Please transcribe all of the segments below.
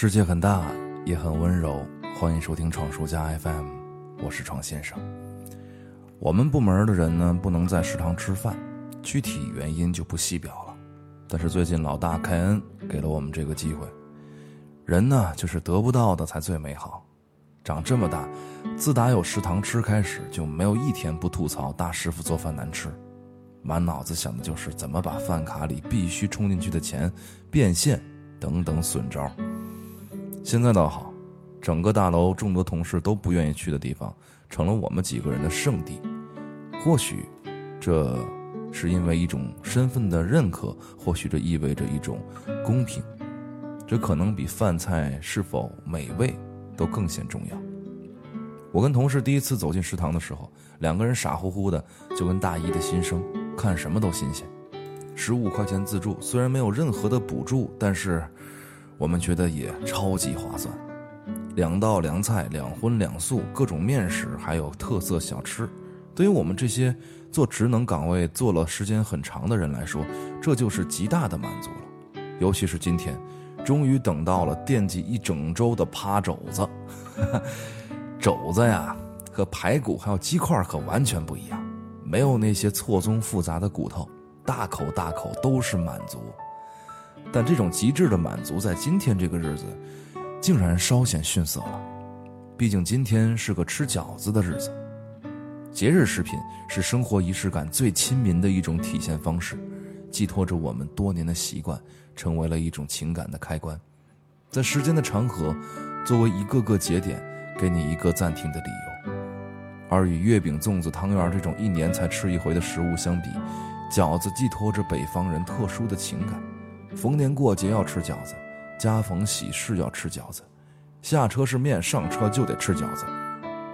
世界很大，也很温柔。欢迎收听闯叔家 FM，我是闯先生。我们部门的人呢，不能在食堂吃饭，具体原因就不细表了。但是最近老大凯恩给了我们这个机会。人呢，就是得不到的才最美好。长这么大，自打有食堂吃开始，就没有一天不吐槽大师傅做饭难吃，满脑子想的就是怎么把饭卡里必须充进去的钱变现，等等损招。现在倒好，整个大楼众多同事都不愿意去的地方，成了我们几个人的圣地。或许，这是因为一种身份的认可，或许这意味着一种公平。这可能比饭菜是否美味都更显重要。我跟同事第一次走进食堂的时候，两个人傻乎乎的，就跟大一的新生，看什么都新鲜。十五块钱自助，虽然没有任何的补助，但是我们觉得也超级划算。两道凉菜，两荤两素，各种面食，还有特色小吃。对于我们这些做职能岗位做了时间很长的人来说，这就是极大的满足了。尤其是今天。终于等到了惦记一整周的趴肘子，肘子呀，和排骨还有鸡块可完全不一样，没有那些错综复杂的骨头，大口大口都是满足。但这种极致的满足，在今天这个日子，竟然稍显逊色了。毕竟今天是个吃饺子的日子，节日食品是生活仪式感最亲民的一种体现方式。寄托着我们多年的习惯，成为了一种情感的开关，在时间的长河，作为一个个节点，给你一个暂停的理由。而与月饼、粽子、汤圆这种一年才吃一回的食物相比，饺子寄托着北方人特殊的情感。逢年过节要吃饺子，家逢喜事要吃饺子，下车是面，上车就得吃饺子。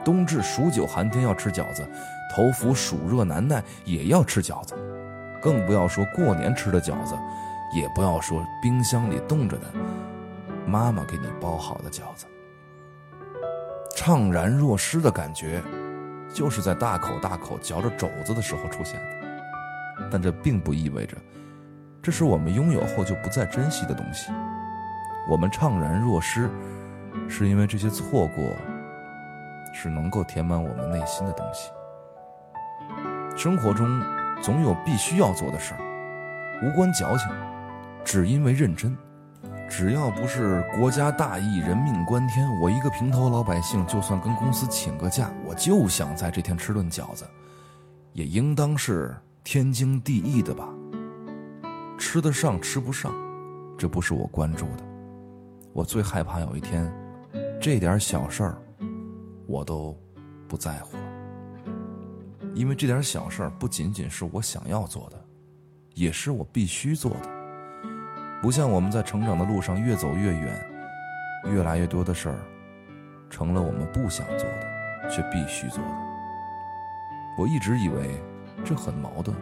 冬至数九寒天要吃饺子，头伏暑热难耐也要吃饺子。更不要说过年吃的饺子，也不要说冰箱里冻着的妈妈给你包好的饺子。怅然若失的感觉，就是在大口大口嚼着肘子的时候出现的。但这并不意味着，这是我们拥有后就不再珍惜的东西。我们怅然若失，是因为这些错过，是能够填满我们内心的东西。生活中。总有必须要做的事儿，无关矫情，只因为认真。只要不是国家大义、人命关天，我一个平头老百姓，就算跟公司请个假，我就想在这天吃顿饺子，也应当是天经地义的吧？吃得上吃不上，这不是我关注的。我最害怕有一天，这点小事儿，我都不在乎了。因为这点小事儿不仅仅是我想要做的，也是我必须做的。不像我们在成长的路上越走越远，越来越多的事儿成了我们不想做的，却必须做的。我一直以为这很矛盾，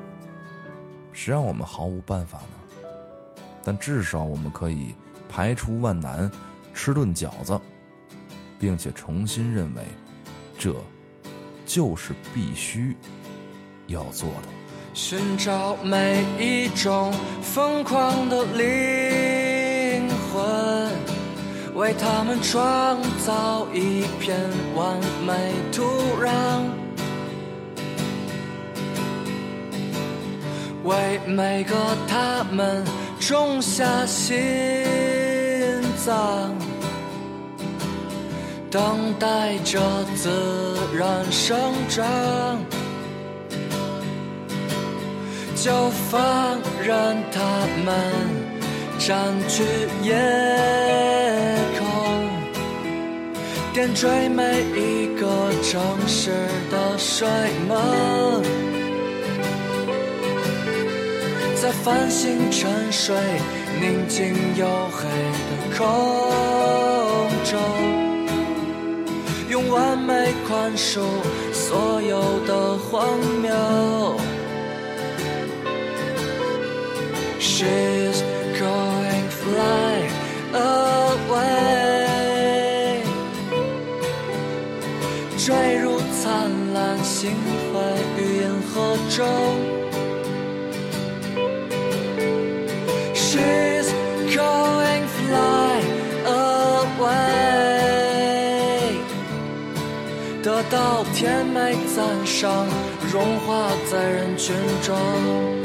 谁让我们毫无办法呢？但至少我们可以排除万难，吃顿饺子，并且重新认为这。就是必须要做的。寻找每一种疯狂的灵魂，为他们创造一片完美土壤，为每个他们种下心脏。等待着自然生长，就放任它们占据夜空，点缀每一个城市的睡梦，在繁星沉睡、宁静黝黑的空中。用完美宽恕所有的荒谬。She's going fly away，坠入灿烂星辉与银河中。到天没赞赏，融化在人群中。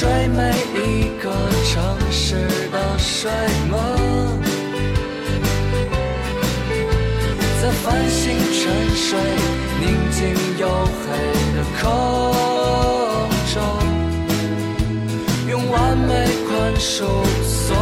追每一个城市的睡梦。在繁星沉睡、宁静黝黑的空中，用完美宽恕所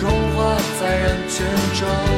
融化在人群中。